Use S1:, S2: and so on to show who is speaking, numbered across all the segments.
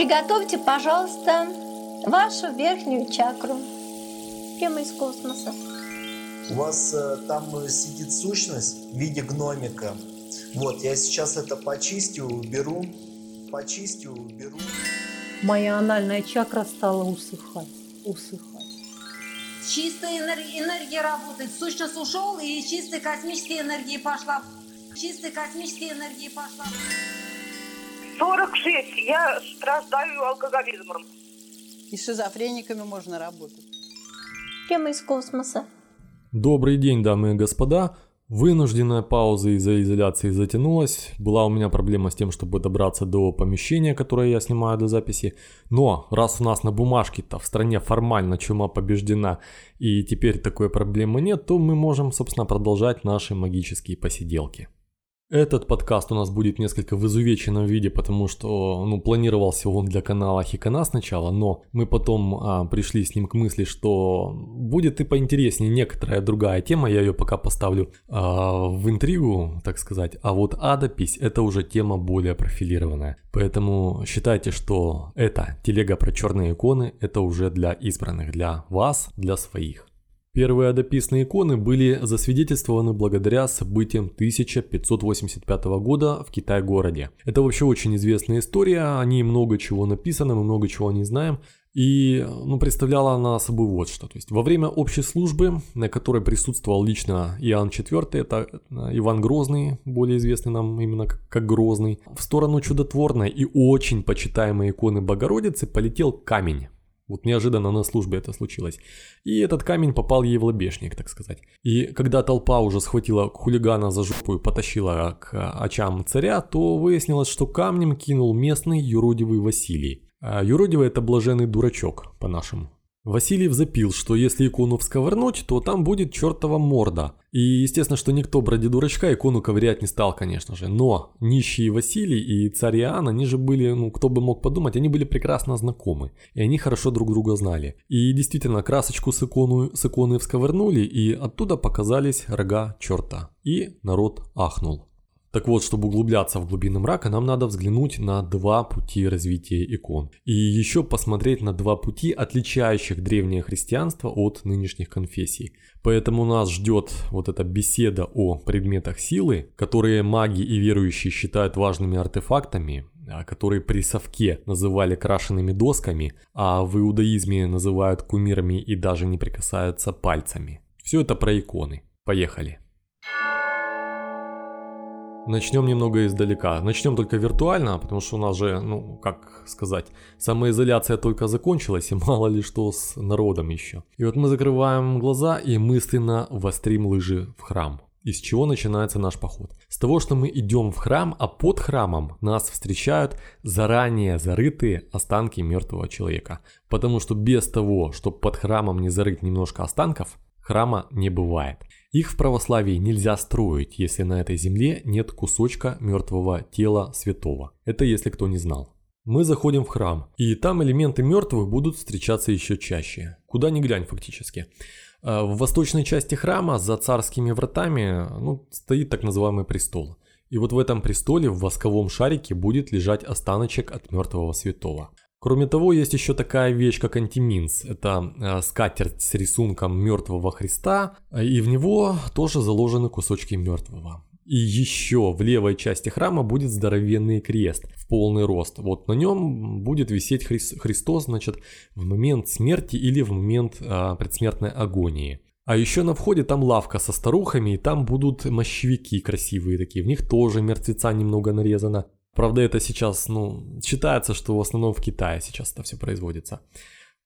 S1: Приготовьте, пожалуйста, вашу верхнюю чакру. Прямо из космоса.
S2: У вас э, там сидит сущность в виде гномика. Вот, я сейчас это почистю, уберу. Почистю, уберу.
S3: Моя анальная чакра стала усыхать, усыхать.
S4: Чистая энергия, энергия работает. Сущность ушел, и чистая космическая энергия пошла. Чистая космическая энергия пошла.
S5: 46. Я страдаю алкоголизмом.
S6: И с шизофрениками можно работать.
S1: Прямо из космоса.
S7: Добрый день, дамы и господа. Вынужденная пауза из-за изоляции затянулась. Была у меня проблема с тем, чтобы добраться до помещения, которое я снимаю для записи. Но раз у нас на бумажке-то в стране формально чума побеждена и теперь такой проблемы нет, то мы можем, собственно, продолжать наши магические посиделки. Этот подкаст у нас будет несколько в изувеченном виде, потому что ну, планировался он для канала Хикана сначала, но мы потом а, пришли с ним к мысли, что будет и поинтереснее некоторая другая тема, я ее пока поставлю а, в интригу, так сказать, а вот адопись это уже тема более профилированная. Поэтому считайте, что эта телега про черные иконы это уже для избранных, для вас, для своих. Первые адописные иконы были засвидетельствованы благодаря событиям 1585 года в Китай-городе. Это вообще очень известная история, о ней много чего написано, мы много чего не знаем. И ну, представляла она собой вот что. То есть во время общей службы, на которой присутствовал лично Иоанн IV, это э, Иван Грозный, более известный нам именно как, как Грозный, в сторону чудотворной и очень почитаемой иконы Богородицы полетел камень. Вот неожиданно на службе это случилось. И этот камень попал ей в лобешник, так сказать. И когда толпа уже схватила хулигана за жопу и потащила к очам царя, то выяснилось, что камнем кинул местный юродивый Василий. А юродивый это блаженный дурачок, по-нашему. Васильев запил, что если икону всковырнуть, то там будет чертова морда. И естественно, что никто бради дурачка икону ковырять не стал, конечно же. Но нищий Василий и царь Иоанн, они же были, ну кто бы мог подумать, они были прекрасно знакомы. И они хорошо друг друга знали. И действительно, красочку с, икону, с иконы всковырнули, и оттуда показались рога черта. И народ ахнул. Так вот, чтобы углубляться в глубины мрака, нам надо взглянуть на два пути развития икон. И еще посмотреть на два пути, отличающих древнее христианство от нынешних конфессий. Поэтому нас ждет вот эта беседа о предметах силы, которые маги и верующие считают важными артефактами, а, которые при совке называли крашенными досками, а в иудаизме называют кумирами и даже не прикасаются пальцами. Все это про иконы. Поехали. Начнем немного издалека. Начнем только виртуально, потому что у нас же, ну, как сказать, самоизоляция только закончилась, и мало ли что с народом еще. И вот мы закрываем глаза и мысленно вострим лыжи в храм. Из чего начинается наш поход? С того, что мы идем в храм, а под храмом нас встречают заранее зарытые останки мертвого человека. Потому что без того, чтобы под храмом не зарыть немножко останков, храма не бывает. Их в православии нельзя строить, если на этой земле нет кусочка мертвого тела святого. Это если кто не знал. Мы заходим в храм, и там элементы мертвых будут встречаться еще чаще. Куда ни глянь фактически. А, в восточной части храма за царскими вратами ну, стоит так называемый престол. И вот в этом престоле в восковом шарике будет лежать останочек от мертвого святого. Кроме того, есть еще такая вещь, как антиминс. Это э, скатерть с рисунком мертвого Христа, и в него тоже заложены кусочки мертвого. И еще в левой части храма будет здоровенный крест в полный рост. Вот на нем будет висеть Хри- Христос, значит, в момент смерти или в момент э, предсмертной агонии. А еще на входе там лавка со старухами, и там будут мощевики красивые такие. В них тоже мертвеца немного нарезано. Правда, это сейчас, ну, считается, что в основном в Китае сейчас это все производится.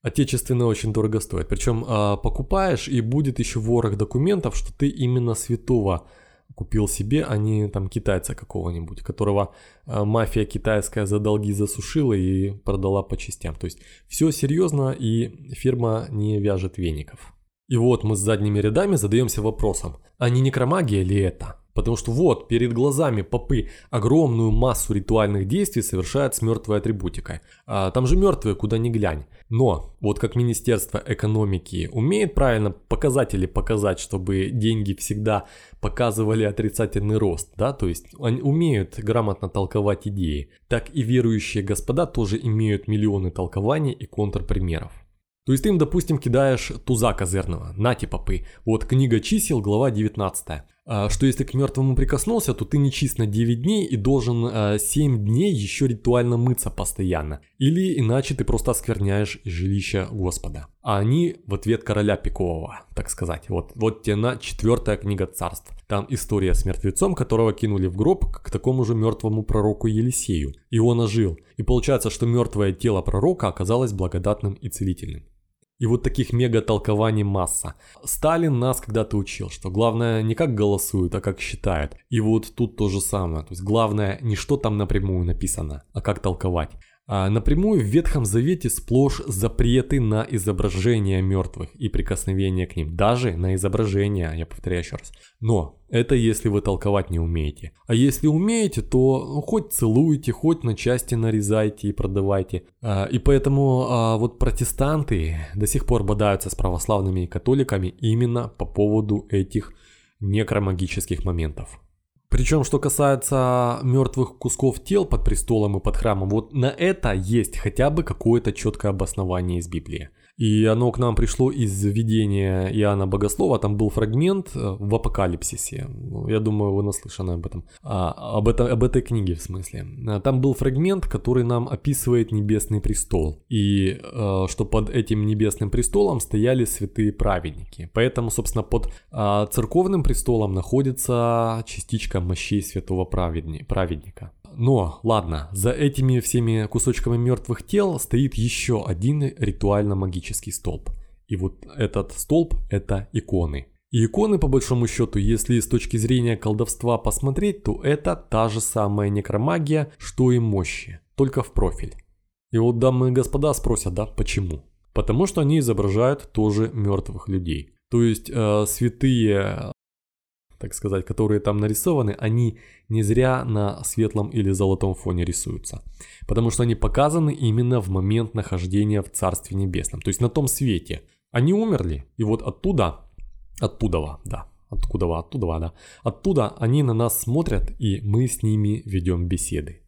S7: Отечественные очень дорого стоят. Причем э, покупаешь и будет еще ворох документов, что ты именно святого купил себе, а не там китайца какого-нибудь, которого э, мафия китайская за долги засушила и продала по частям. То есть все серьезно и фирма не вяжет веников. И вот мы с задними рядами задаемся вопросом, а не некромагия ли это? Потому что вот, перед глазами попы огромную массу ритуальных действий совершают с мертвой атрибутикой. А, там же мертвые, куда ни глянь. Но, вот как Министерство экономики умеет правильно показатели показать, чтобы деньги всегда показывали отрицательный рост, да, то есть они умеют грамотно толковать идеи, так и верующие господа тоже имеют миллионы толкований и контрпримеров. То есть ты им, допустим, кидаешь туза козырного, нати попы. Вот книга чисел, глава 19. А, что если к мертвому прикоснулся, то ты не чист на 9 дней и должен 7 а, дней еще ритуально мыться постоянно. Или иначе ты просто оскверняешь жилище Господа. А они в ответ короля пикового, так сказать. Вот, вот тебе на четвертая книга царств. Там история с мертвецом, которого кинули в гроб к такому же мертвому пророку Елисею. И он ожил. И получается, что мертвое тело пророка оказалось благодатным и целительным. И вот таких мега-толкований масса. Сталин нас когда-то учил, что главное не как голосуют, а как считают. И вот тут то же самое. То есть главное не что там напрямую написано, а как толковать. А напрямую в Ветхом Завете сплошь запреты на изображение мертвых и прикосновение к ним. Даже на изображение, я повторяю еще раз. Но это если вы толковать не умеете. А если умеете, то ну, хоть целуйте, хоть на части нарезайте и продавайте. А, и поэтому а, вот протестанты до сих пор бодаются с православными и католиками именно по поводу этих некромагических моментов. Причем, что касается мертвых кусков тел под престолом и под храмом, вот на это есть хотя бы какое-то четкое обоснование из Библии. И оно к нам пришло из видения Иоанна Богослова. Там был фрагмент э, в Апокалипсисе. Ну, я думаю, вы наслышаны об этом. А, об, это, об этой книге в смысле. А, там был фрагмент, который нам описывает небесный престол. И э, что под этим небесным престолом стояли святые праведники. Поэтому, собственно, под э, церковным престолом находится частичка мощей святого праведника. Но, ладно, за этими всеми кусочками мертвых тел стоит еще один ритуально-магический столб. И вот этот столб – это иконы. И иконы, по большому счету, если с точки зрения колдовства посмотреть, то это та же самая некромагия, что и мощи, только в профиль. И вот дамы и господа спросят, да, почему? Потому что они изображают тоже мертвых людей. То есть э, святые так сказать, которые там нарисованы, они не зря на светлом или золотом фоне рисуются. Потому что они показаны именно в момент нахождения в Царстве Небесном, то есть на том свете. Они умерли, и вот оттуда, оттуда, да, откуда, оттуда, да, оттуда они на нас смотрят, и мы с ними ведем беседы.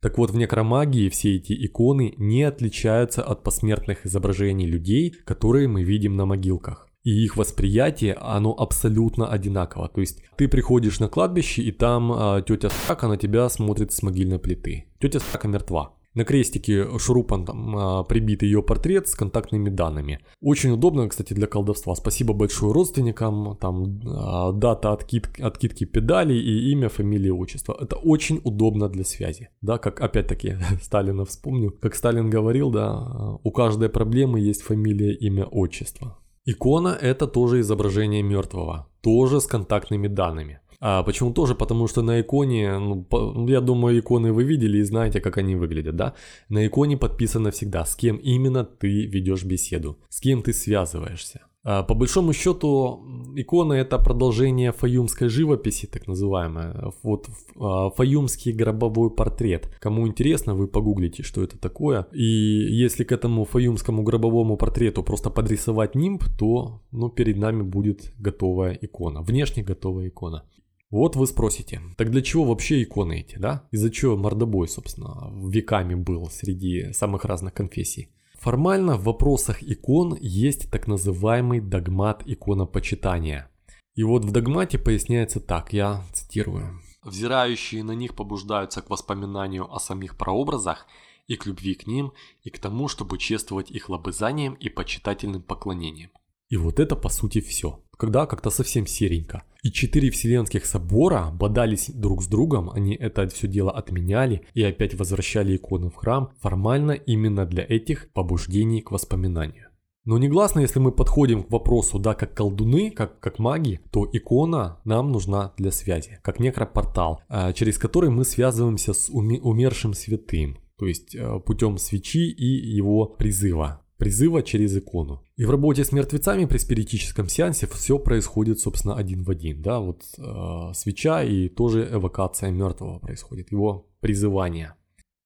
S7: Так вот, в некромагии все эти иконы не отличаются от посмертных изображений людей, которые мы видим на могилках и их восприятие, оно абсолютно одинаково. То есть ты приходишь на кладбище, и там а, тетя Сака на тебя смотрит с могильной плиты. Тетя Сака мертва. На крестике шурупом там а, прибит ее портрет с контактными данными. Очень удобно, кстати, для колдовства. Спасибо большое родственникам. Там а, дата откид, откидки педалей и имя, фамилия, отчество. Это очень удобно для связи. Да, как опять-таки Сталина вспомню. Как Сталин говорил, да, у каждой проблемы есть фамилия, имя, отчество. Икона это тоже изображение мертвого, тоже с контактными данными. А почему тоже? Потому что на иконе, ну, по, я думаю, иконы вы видели и знаете, как они выглядят, да? На иконе подписано всегда, с кем именно ты ведешь беседу, с кем ты связываешься. А, по большому счету, икона это продолжение фаюмской живописи, так называемая. Вот а, фаюмский гробовой портрет. Кому интересно, вы погуглите, что это такое. И если к этому фаюмскому гробовому портрету просто подрисовать нимб, то ну, перед нами будет готовая икона. Внешне готовая икона. Вот вы спросите, так для чего вообще иконы эти, да? Из-за чего мордобой, собственно, веками был среди самых разных конфессий? Формально в вопросах икон есть так называемый догмат иконопочитания. И вот в догмате поясняется так, я цитирую. Взирающие на них побуждаются к воспоминанию о самих прообразах и к любви к ним, и к тому, чтобы чествовать их лобызанием и почитательным поклонением. И вот это по сути все. Когда как-то совсем серенько. И четыре вселенских собора бодались друг с другом, они это все дело отменяли и опять возвращали иконы в храм формально именно для этих побуждений к воспоминанию. Но негласно, если мы подходим к вопросу, да, как колдуны, как, как маги, то икона нам нужна для связи, как некропортал, а, через который мы связываемся с умершим святым, то есть э, путем свечи и его призыва. Призыва через икону. И в работе с мертвецами при спиритическом сеансе все происходит, собственно, один в один. Да? Вот э, свеча и тоже эвокация мертвого происходит, его призывание.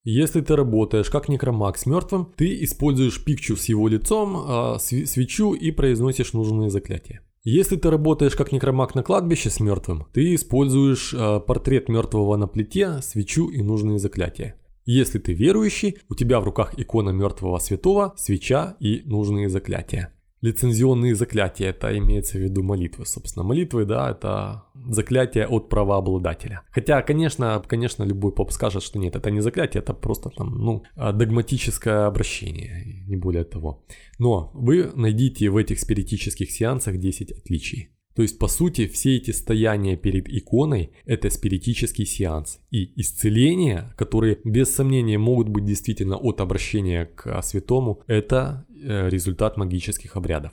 S7: Если ты работаешь как некромаг с мертвым, ты используешь пикчу с его лицом, э, свечу и произносишь нужные заклятия. Если ты работаешь как некромаг на кладбище с мертвым, ты используешь э, портрет мертвого на плите, свечу и нужные заклятия. Если ты верующий, у тебя в руках икона мертвого святого, свеча и нужные заклятия. Лицензионные заклятия, это имеется в виду молитвы, собственно. Молитвы, да, это заклятие от правообладателя. Хотя, конечно, конечно, любой поп скажет, что нет, это не заклятие, это просто там, ну, догматическое обращение, не более того. Но вы найдите в этих спиритических сеансах 10 отличий. То есть, по сути, все эти стояния перед иконой – это спиритический сеанс. И исцеления, которые без сомнения могут быть действительно от обращения к святому, это э, результат магических обрядов.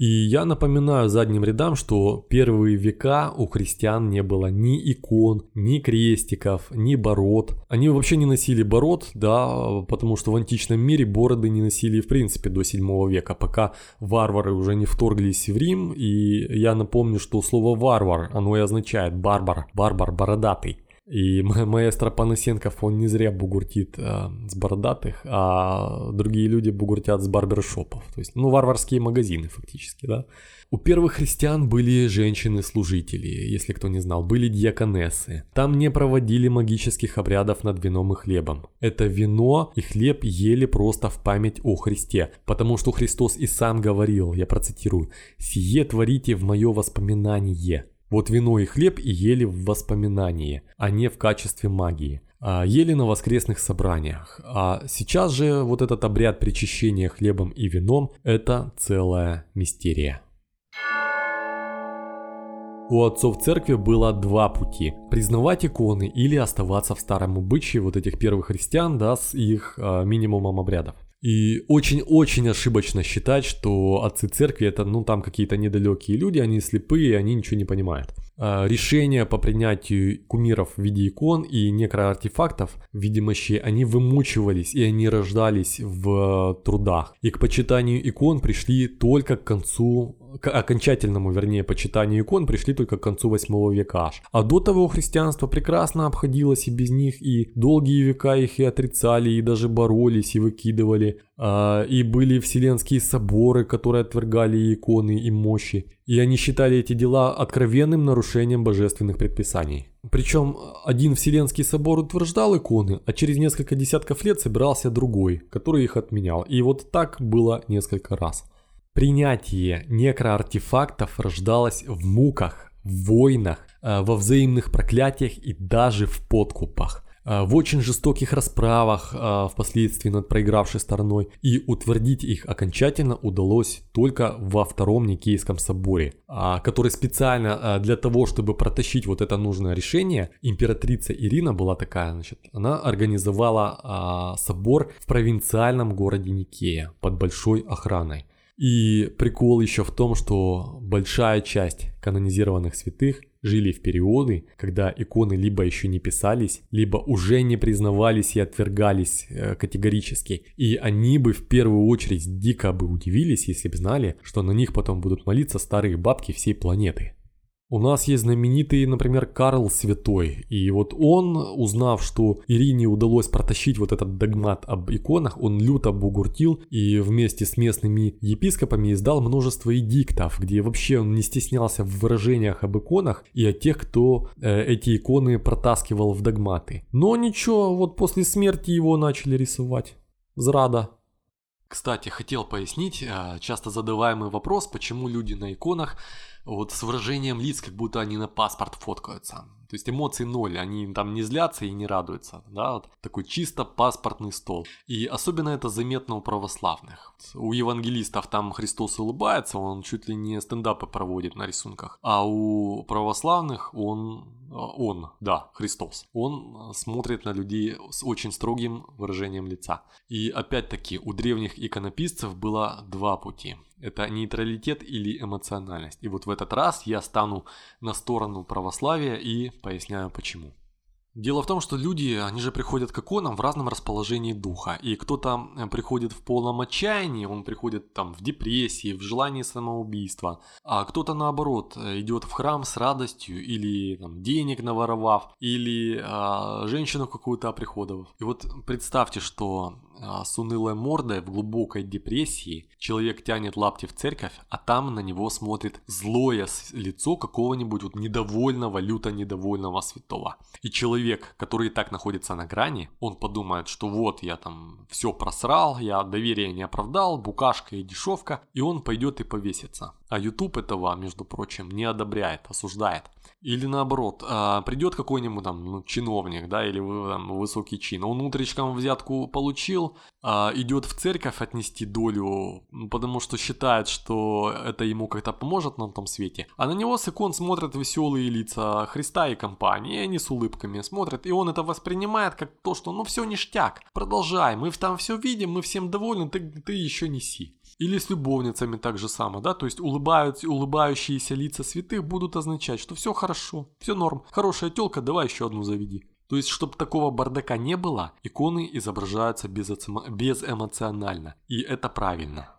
S7: И я напоминаю задним рядам, что первые века у христиан не было ни икон, ни крестиков, ни бород. Они вообще не носили бород, да, потому что в античном мире бороды не носили в принципе до 7 века, пока варвары уже не вторглись в Рим. И я напомню, что слово варвар, оно и означает барбар, барбар, бородатый. И маэстро Панасенков, он не зря бугуртит э, с бородатых, а другие люди бугуртят с барбершопов. То есть, ну, варварские магазины фактически, да. У первых христиан были женщины-служители, если кто не знал, были диаконессы. Там не проводили магических обрядов над вином и хлебом. Это вино и хлеб ели просто в память о Христе, потому что Христос и сам говорил, я процитирую, «Сие творите в мое воспоминание». Вот вино и хлеб и ели в воспоминании, а не в качестве магии. А, ели на воскресных собраниях. А сейчас же вот этот обряд причащения хлебом и вином – это целая мистерия. У отцов церкви было два пути. Признавать иконы или оставаться в старом обычае вот этих первых христиан, да, с их э, минимумом обрядов. И очень-очень ошибочно считать, что отцы церкви это, ну, там какие-то недалекие люди, они слепые, они ничего не понимают. А решения по принятию кумиров в виде икон и некроартефактов в виде мощей, они вымучивались и они рождались в трудах. И к почитанию икон пришли только к концу к окончательному, вернее, почитанию икон пришли только к концу 8 века аж. А до того христианство прекрасно обходилось и без них, и долгие века их и отрицали, и даже боролись, и выкидывали. А, и были вселенские соборы, которые отвергали иконы и мощи. И они считали эти дела откровенным нарушением божественных предписаний. Причем один Вселенский собор утверждал иконы, а через несколько десятков лет собирался другой, который их отменял. И вот так было несколько раз. Принятие некроартефактов рождалось в муках, в войнах, э, во взаимных проклятиях и даже в подкупах э, в очень жестоких расправах э, впоследствии над проигравшей стороной, и утвердить их окончательно удалось только во Втором Никейском соборе, а, который специально для того, чтобы протащить вот это нужное решение, императрица Ирина была такая, значит, она организовала а, собор в провинциальном городе Никея под большой охраной. И прикол еще в том, что большая часть канонизированных святых жили в периоды, когда иконы либо еще не писались, либо уже не признавались и отвергались э, категорически. И они бы в первую очередь дико бы удивились, если бы знали, что на них потом будут молиться старые бабки всей планеты. У нас есть знаменитый, например, Карл Святой. И вот он, узнав, что Ирине удалось протащить вот этот догмат об иконах, он люто бугуртил и вместе с местными епископами издал множество эдиктов, где вообще он не стеснялся в выражениях об иконах и о тех, кто э, эти иконы протаскивал в догматы. Но ничего, вот после смерти его начали рисовать. Зрада. Кстати, хотел пояснить э, часто задаваемый вопрос, почему люди на иконах вот с выражением лиц, как будто они на паспорт фоткаются. То есть эмоций ноль, они там не злятся и не радуются, да, вот такой чисто паспортный стол. И особенно это заметно у православных. У евангелистов там Христос улыбается, он чуть ли не стендапы проводит на рисунках, а у православных он он, да, Христос, он смотрит на людей с очень строгим выражением лица. И опять-таки у древних иконописцев было два пути. Это нейтралитет или эмоциональность. И вот в этот раз я стану на сторону православия и поясняю почему. Дело в том, что люди, они же приходят к иконам в разном расположении духа. И кто-то э, приходит в полном отчаянии, он приходит там в депрессии, в желании самоубийства. А кто-то наоборот э, идет в храм с радостью или там, денег наворовав, или а, женщину какую-то оприходовав. И вот представьте, что а, с унылой мордой в глубокой депрессии человек тянет лапти в церковь, а там на него смотрит злое лицо какого-нибудь вот недовольного, люто недовольного святого. И человек, который и так находится на грани, он подумает, что вот я там все просрал, я доверие не оправдал, букашка и дешевка, и он пойдет и повесится. А YouTube этого, между прочим, не одобряет, осуждает. Или наоборот, а, придет какой-нибудь там ну, чиновник, да, или там, высокий чин, он утречком взятку получил, а, идет в церковь отнести долю, потому что считает, что это ему как-то поможет на том свете, а на него с икон смотрят веселые лица Христа и компании, и они с улыбками смотрят, и он это воспринимает как то, что ну все ништяк, продолжай, мы там все видим, мы всем довольны, ты, ты еще неси. Или с любовницами так же само, да, то есть улыбают, улыбающиеся лица святых будут означать, что все хорошо, все норм, хорошая телка, давай еще одну заведи. То есть, чтобы такого бардака не было, иконы изображаются безэмоционально, и это правильно.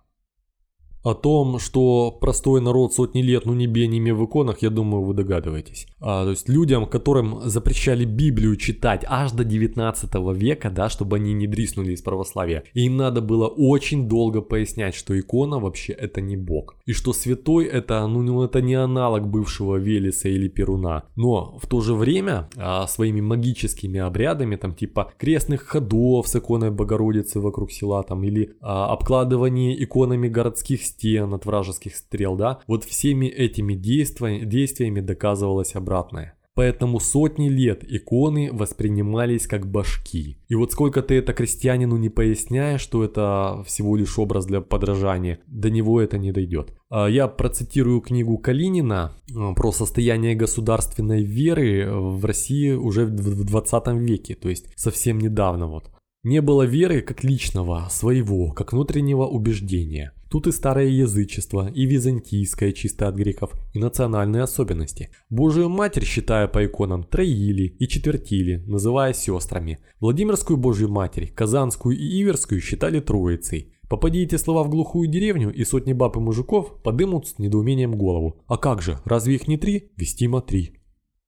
S7: О том, что простой народ сотни лет, ну не бениями в иконах, я думаю, вы догадываетесь. А, то есть людям, которым запрещали Библию читать аж до 19 века, да, чтобы они не дриснули из православия, им надо было очень долго пояснять, что икона вообще это не Бог. И что святой это, ну, ну это не аналог бывшего Велеса или Перуна. Но в то же время а, своими магическими обрядами, там типа крестных ходов с иконой Богородицы вокруг села, там, или а, обкладывание иконами городских стен, от вражеских стрел, да, вот всеми этими действиями, действиями доказывалось обратное. Поэтому сотни лет иконы воспринимались как башки. И вот сколько ты это крестьянину не поясняешь, что это всего лишь образ для подражания, до него это не дойдет. А я процитирую книгу Калинина э, про состояние государственной веры в России уже в 20 веке, то есть совсем недавно вот. Не было веры как личного, своего, как внутреннего убеждения. Тут и старое язычество, и византийское чисто от греков, и национальные особенности. Божию Матерь, считая по иконам, троили и четвертили, называя сестрами. Владимирскую Божью Матерь, Казанскую и Иверскую считали троицей. Попади слова в глухую деревню, и сотни баб и мужиков подымут с недоумением голову. А как же, разве их не три? Вестимо три.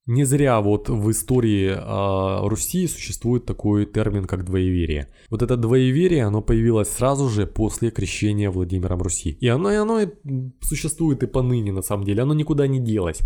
S7: Не зря вот в истории э, Руси существует такой термин, как двоеверие. Вот это двоеверие, оно появилось сразу же после крещения Владимиром Руси. И оно, и оно существует и поныне, на самом деле, оно никуда не делось.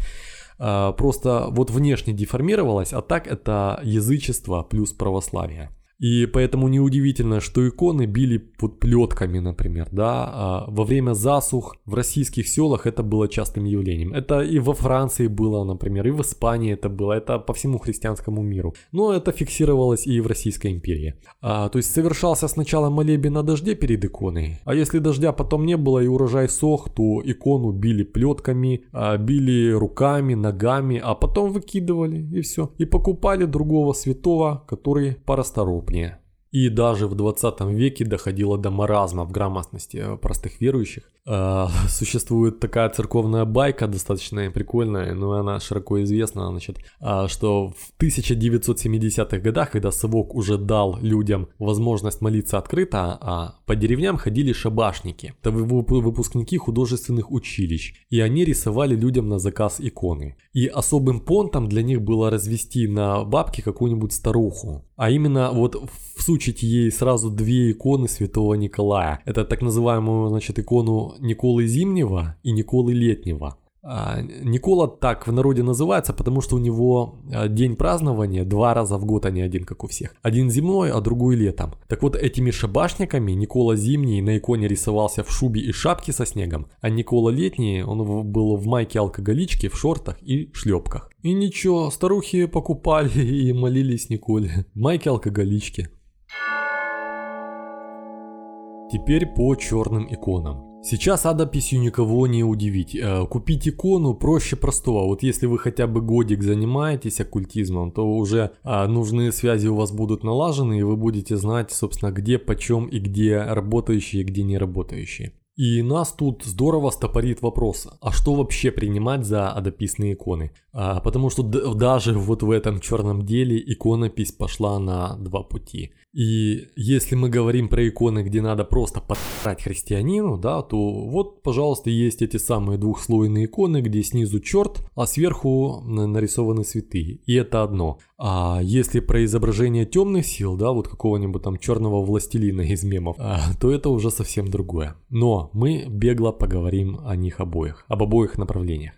S7: Э, просто вот внешне деформировалось, а так это язычество плюс православие. И поэтому неудивительно, что иконы били под плетками, например, да, а во время засух в российских селах это было частым явлением. Это и во Франции было, например, и в Испании это было, это по всему христианскому миру. Но это фиксировалось и в Российской империи. А, то есть совершался сначала молебен на дожде перед иконой, а если дождя потом не было и урожай сох, то икону били плетками, а, били руками, ногами, а потом выкидывали и все. И покупали другого святого, который порасторопнее крупнее. И даже в 20 веке доходило до маразма в грамотности простых верующих. А, существует такая церковная байка, достаточно прикольная, но она широко известна, значит, а, что в 1970-х годах, когда Совок уже дал людям возможность молиться открыто, а по деревням ходили шабашники, это выпускники художественных училищ, и они рисовали людям на заказ иконы. И особым понтом для них было развести на бабке какую-нибудь старуху, а именно вот всучить ей сразу две иконы святого Николая. Это так называемую, значит, икону Николы Зимнего и Николы Летнего. А, Никола так в народе называется, потому что у него а, день празднования два раза в год, а не один, как у всех. Один зимой, а другой летом. Так вот, этими шабашниками Никола Зимний на иконе рисовался в шубе и шапке со снегом, а Никола Летний, он был в майке алкоголичке, в шортах и шлепках. И ничего, старухи покупали и молились Николе. Майки алкоголички. Теперь по черным иконам. Сейчас адописью никого не удивить. Э, купить икону проще простого. Вот если вы хотя бы годик занимаетесь оккультизмом, то уже а, нужные связи у вас будут налажены, и вы будете знать, собственно, где, почем и где работающие, и где не работающие. И нас тут здорово стопорит вопрос, а что вообще принимать за адописные иконы? А, потому что даже вот в этом черном деле иконопись пошла на два пути. И если мы говорим про иконы, где надо просто подать христианину, да, то вот, пожалуйста, есть эти самые двухслойные иконы, где снизу черт, а сверху нарисованы святые. И это одно. А если про изображение темных сил, да, вот какого-нибудь там черного властелина из мемов, а, то это уже совсем другое. Но мы бегло поговорим о них обоих, об обоих направлениях.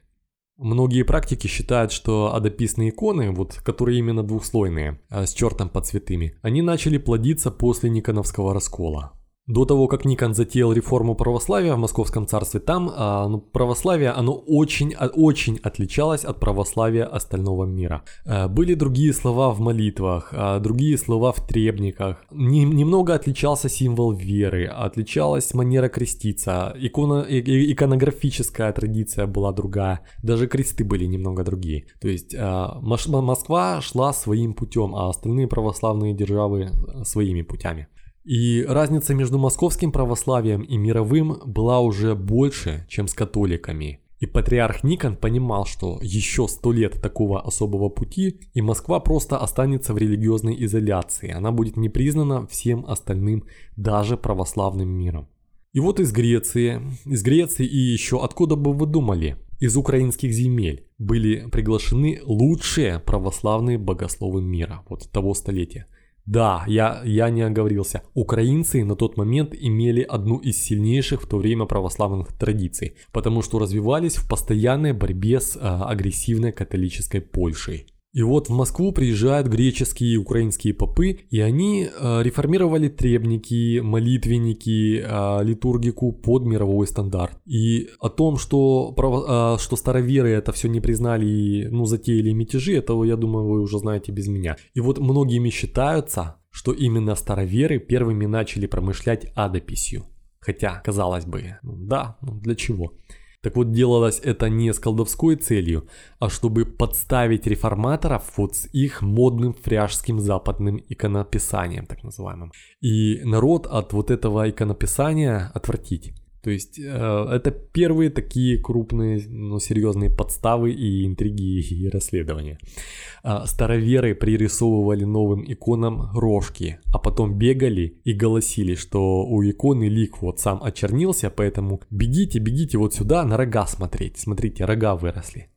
S7: Многие практики считают, что адописные иконы, вот, которые именно двухслойные, а с чертом под святыми, они начали плодиться после Никоновского раскола. До того, как Никон затеял реформу православия в Московском царстве, там а, ну, православие, оно очень, а, очень отличалось от православия остального мира. А, были другие слова в молитвах, а, другие слова в требниках. Не, немного отличался символ веры, отличалась манера креститься, икона, и, иконографическая традиция была другая, даже кресты были немного другие. То есть а, Москва шла своим путем, а остальные православные державы своими путями. И разница между московским православием и мировым была уже больше, чем с католиками. И патриарх Никон понимал, что еще сто лет такого особого пути, и Москва просто останется в религиозной изоляции. Она будет не признана всем остальным, даже православным миром. И вот из Греции, из Греции и еще откуда бы вы думали, из украинских земель были приглашены лучшие православные богословы мира, вот того столетия – да, я, я не оговорился. Украинцы на тот момент имели одну из сильнейших в то время православных традиций, потому что развивались в постоянной борьбе с а, агрессивной католической Польшей. И вот в Москву приезжают греческие и украинские попы, и они э, реформировали требники, молитвенники, э, литургику под мировой стандарт. И о том, что, право, э, что староверы это все не признали и ну, затеяли мятежи, этого, я думаю, вы уже знаете без меня. И вот многими считаются, что именно староверы первыми начали промышлять адописью. Хотя, казалось бы, ну, да, ну для чего? Так вот, делалось это не с колдовской целью, а чтобы подставить реформаторов вот с их модным фряжским западным иконописанием, так называемым. И народ от вот этого иконописания отвратить. То есть э, это первые такие крупные, ну, серьезные подставы и интриги и расследования. Э, староверы пририсовывали новым иконам рожки, а потом бегали и голосили, что у иконы лик вот сам очернился, поэтому бегите, бегите вот сюда на рога смотреть. Смотрите, рога выросли.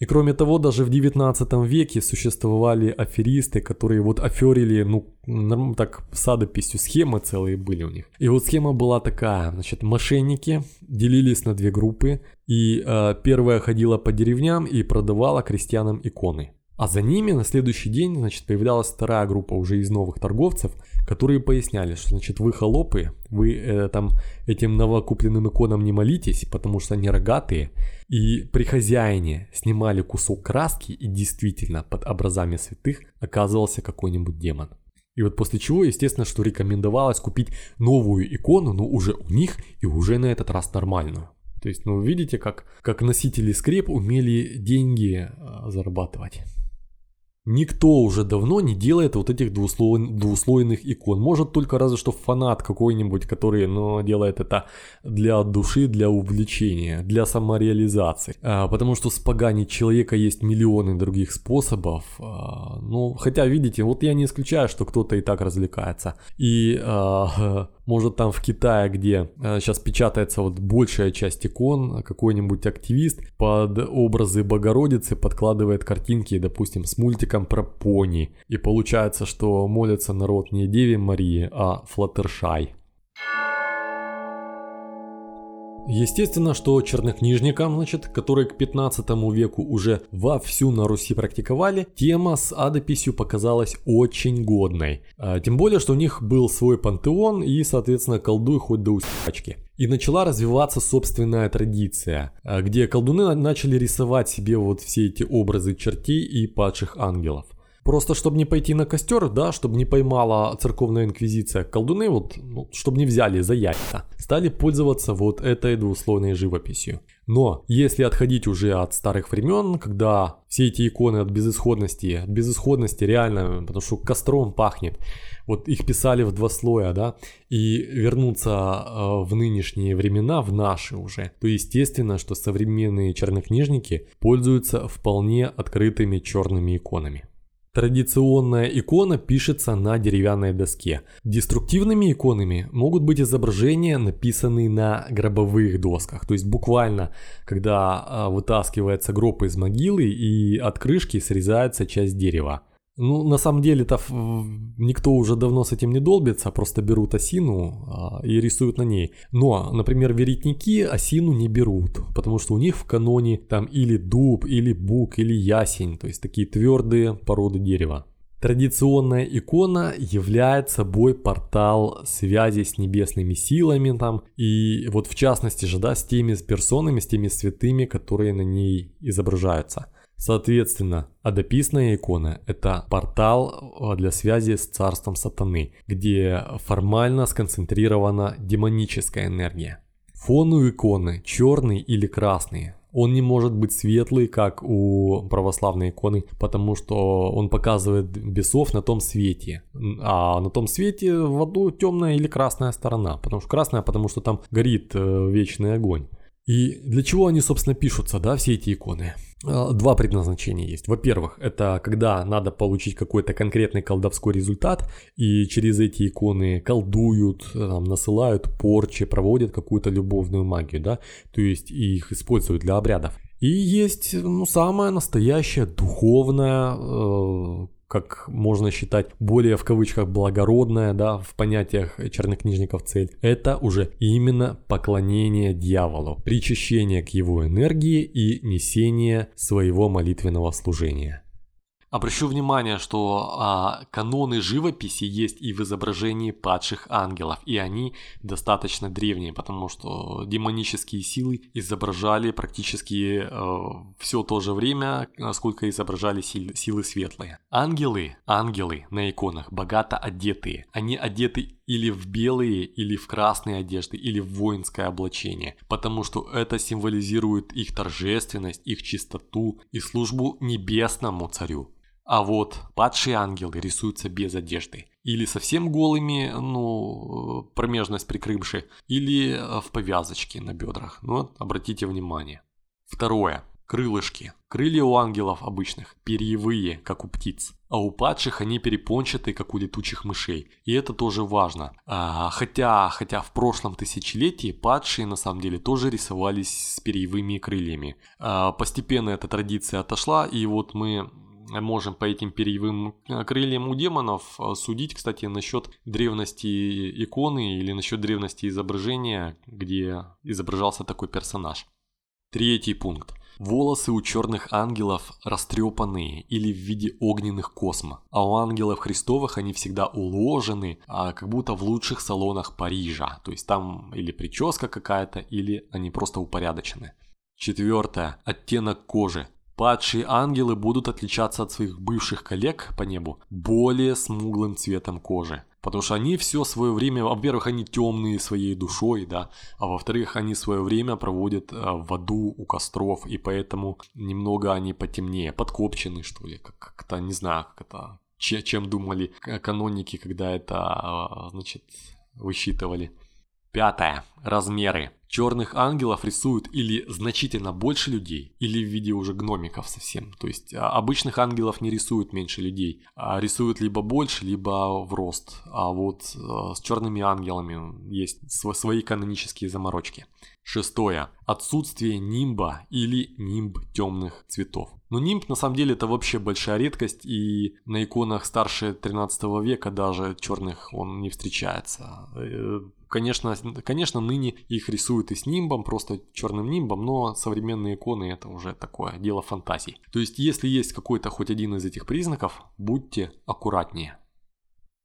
S7: И кроме того, даже в 19 веке существовали аферисты, которые вот аферили, ну, так, садописью, схемы целые были у них. И вот схема была такая, значит, мошенники делились на две группы, и э, первая ходила по деревням и продавала крестьянам иконы. А за ними на следующий день, значит, появлялась вторая группа уже из новых торговцев, которые поясняли, что, значит, вы холопы, вы э, там этим новокупленным иконам не молитесь, потому что они рогатые. И при хозяине снимали кусок краски, и действительно под образами святых оказывался какой-нибудь демон. И вот после чего, естественно, что рекомендовалось купить новую икону, но уже у них и уже на этот раз нормальную. То есть, ну, видите, как, как носители скреп умели деньги э, зарабатывать. Никто уже давно не делает вот этих двуслой, двуслойных икон. Может только разве что фанат какой-нибудь, который ну, делает это для души, для увлечения, для самореализации. А, потому что споганить человека есть миллионы других способов. А, ну, хотя, видите, вот я не исключаю, что кто-то и так развлекается. И а, может там в Китае, где сейчас печатается вот большая часть икон, какой-нибудь активист под образы Богородицы подкладывает картинки, допустим, с мультиком мультиком про пони. И получается, что молится народ не Деве Марии, а Флаттершай. Естественно, что чернокнижникам, значит, которые к 15 веку уже вовсю на Руси практиковали, тема с адописью показалась очень годной. А, тем более, что у них был свой пантеон и, соответственно, колдуй хоть до усачки. И начала развиваться собственная традиция, а, где колдуны начали рисовать себе вот все эти образы чертей и падших ангелов. Просто чтобы не пойти на костер, да, чтобы не поймала церковная инквизиция колдуны, вот, ну, чтобы не взяли за яйца. стали пользоваться вот этой двуслойной живописью. Но если отходить уже от старых времен, когда все эти иконы от безысходности, от безысходности реально, потому что костром пахнет, вот их писали в два слоя, да, и вернуться э, в нынешние времена, в наши уже, то естественно, что современные чернокнижники пользуются вполне открытыми черными иконами. Традиционная икона пишется на деревянной доске. Деструктивными иконами могут быть изображения, написанные на гробовых досках. То есть буквально, когда а, вытаскивается гроб из могилы и от крышки срезается часть дерева. Ну, на самом деле-то никто уже давно с этим не долбится, просто берут осину а, и рисуют на ней. Но, например, веретники осину не берут, потому что у них в каноне там или дуб, или бук, или ясень, то есть такие твердые породы дерева. Традиционная икона является собой портал связи с небесными силами там, и вот в частности же, да, с теми персонами, с теми святыми, которые на ней изображаются – Соответственно, адописная икона – это портал э, для связи с царством сатаны, где формально сконцентрирована демоническая энергия. Фон у иконы черный или красный. Он не может быть светлый, как у православной иконы, потому что он показывает бесов на том свете. А на том свете в аду темная или красная сторона. Потому что красная, потому что там горит э, вечный огонь. И для чего они, собственно, пишутся, да, все эти иконы? А, два предназначения есть. Во-первых, это когда надо получить какой-то конкретный колдовской результат, и через эти иконы колдуют, там, насылают порчи, проводят какую-то любовную магию, да, то есть их используют для обрядов. И есть, ну, самая настоящая духовная э, как можно считать более в кавычках благородная, да, в понятиях чернокнижников цель, это уже именно поклонение дьяволу, причащение к его энергии и несение своего молитвенного служения. Обращу внимание, что а, каноны живописи есть и в изображении падших ангелов, и они достаточно древние, потому что демонические силы изображали практически э, все то же время, сколько изображали сил, силы светлые. Ангелы, ангелы на иконах богато одетые. Они одеты или в белые, или в красные одежды, или в воинское облачение, потому что это символизирует их торжественность, их чистоту и службу небесному царю. А вот падшие ангелы рисуются без одежды. Или совсем голыми, ну, промежность прикрывши, или э, в повязочке на бедрах. Ну, обратите внимание. Второе. Крылышки. Крылья у ангелов обычных перьевые, как у птиц. А у падших они перепончатые, как у летучих мышей. И это тоже важно. А, хотя, хотя в прошлом тысячелетии падшие на самом деле тоже рисовались с перьевыми крыльями. А, постепенно эта традиция отошла, и вот мы можем по этим перьевым э, крыльям у демонов э, судить, кстати, насчет древности иконы или насчет древности изображения, где изображался такой персонаж. Третий пункт. Волосы у черных ангелов растрепанные или в виде огненных космо, а у ангелов христовых они всегда уложены, а как будто в лучших салонах Парижа, то есть там или прическа какая-то, или они просто упорядочены. Четвертое. Оттенок кожи. Падшие ангелы будут отличаться от своих бывших коллег по небу более смуглым цветом кожи. Потому что они все свое время, во-первых, они темные своей душой, да, а во-вторых, они свое время проводят э, в аду у костров, и поэтому немного они потемнее, подкопчены, что ли, как-то, не знаю, как это, чем думали каноники, когда это, а, значит, высчитывали. Пятое. Размеры. Черных ангелов рисуют или значительно больше людей, или в виде уже гномиков совсем. То есть а, обычных ангелов не рисуют меньше людей, а рисуют либо больше, либо в рост. А вот э, с черными ангелами есть свои канонические заморочки. Шестое. Отсутствие нимба или нимб темных цветов. Но нимб на самом деле это вообще большая редкость и на иконах старше 13 века даже черных он не встречается. Конечно, конечно, ныне их рисуют и с нимбом, просто черным нимбом, но современные иконы это уже такое дело фантазий. То есть, если есть какой-то хоть один из этих признаков, будьте аккуратнее.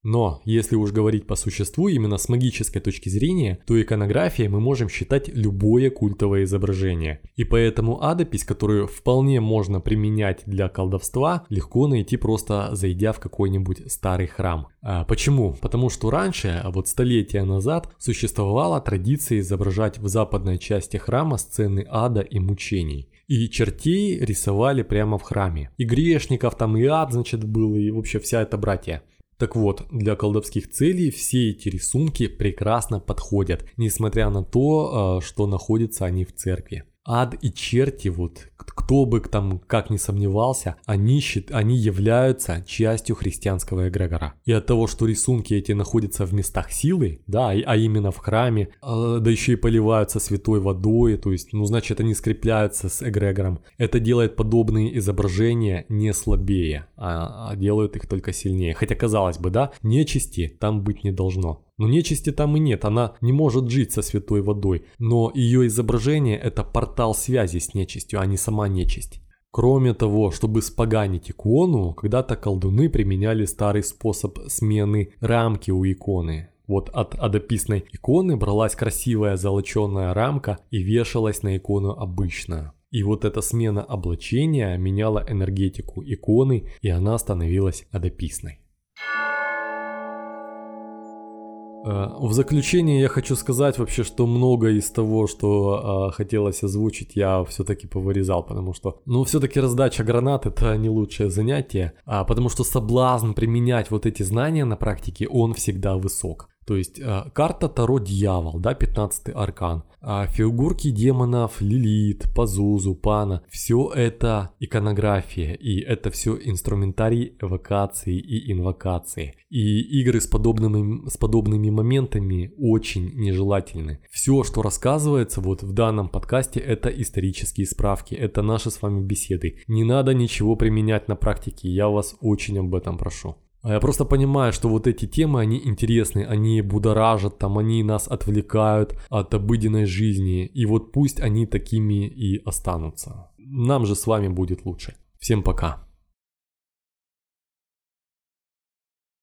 S7: Но если уж говорить по существу именно с магической точки зрения, то иконографией мы можем считать любое культовое изображение. И поэтому адопись, которую вполне можно применять для колдовства, легко найти просто зайдя в какой-нибудь старый храм. А почему? Потому что раньше, а вот столетия назад, существовала традиция изображать в западной части храма сцены ада и мучений. И чертей рисовали прямо в храме. И грешников там, и ад, значит, был, и вообще вся эта братья. Так вот, для колдовских целей все эти рисунки прекрасно подходят, несмотря на то, а, что находятся они в церкви. Ад и черти, вот кто бы там как ни сомневался, они, щит, они являются частью христианского эгрегора. И от того, что рисунки эти находятся в местах силы, да, а именно в храме, а, да еще и поливаются святой водой, то есть, ну, значит, они скрепляются с эгрегором. Это делает подобные изображения не слабее, а, а делают их только сильнее. Хотя, казалось бы, да, нечисти там быть не должно. Но нечисти там и нет, она не может жить со святой водой, но ее изображение это портал связи с нечистью, а не сама нечисть. Кроме того, чтобы споганить икону, когда-то колдуны применяли старый способ смены рамки у иконы. Вот от адописной иконы бралась красивая золоченая рамка и вешалась на икону обычную. И вот эта смена облачения меняла энергетику иконы, и она становилась адописной. Э, в заключение я хочу сказать вообще, что много из того, что э, хотелось озвучить, я все-таки повырезал, потому что, ну, все-таки раздача гранат это не лучшее занятие, а потому что соблазн применять вот эти знания на практике, он всегда высок. То есть э, карта Таро Дьявол, да, 15 аркан. А фигурки демонов, Лилит, Пазузу, Пана, все это иконография, и это все инструментарий эвокации и инвокации. И игры с подобными, с подобными моментами очень нежелательны. Все, что рассказывается вот в данном подкасте, это исторические справки, это наши с вами беседы. Не надо ничего применять на практике, я вас очень об этом прошу. А я просто понимаю, что вот эти темы, они интересны, они будоражат, там, они нас отвлекают от обыденной жизни. И вот пусть они такими и останутся. Нам же с вами будет лучше. Всем пока.